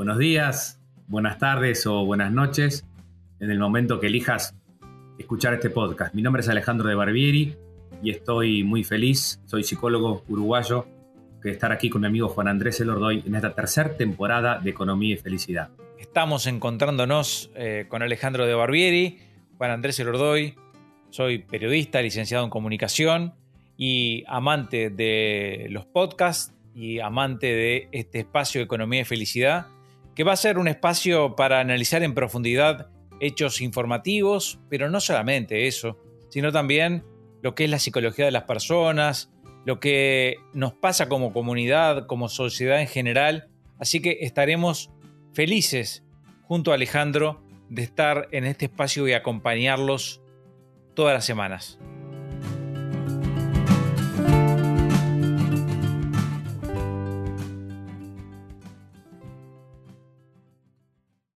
Buenos días, buenas tardes o buenas noches en el momento que elijas escuchar este podcast. Mi nombre es Alejandro de Barbieri y estoy muy feliz, soy psicólogo uruguayo, de estar aquí con mi amigo Juan Andrés Elordoy en esta tercera temporada de Economía y Felicidad. Estamos encontrándonos eh, con Alejandro de Barbieri, Juan Andrés Elordoy, soy periodista, licenciado en comunicación y amante de los podcasts y amante de este espacio Economía y Felicidad, que va a ser un espacio para analizar en profundidad hechos informativos, pero no solamente eso, sino también lo que es la psicología de las personas, lo que nos pasa como comunidad, como sociedad en general. Así que estaremos felices junto a Alejandro de estar en este espacio y acompañarlos todas las semanas.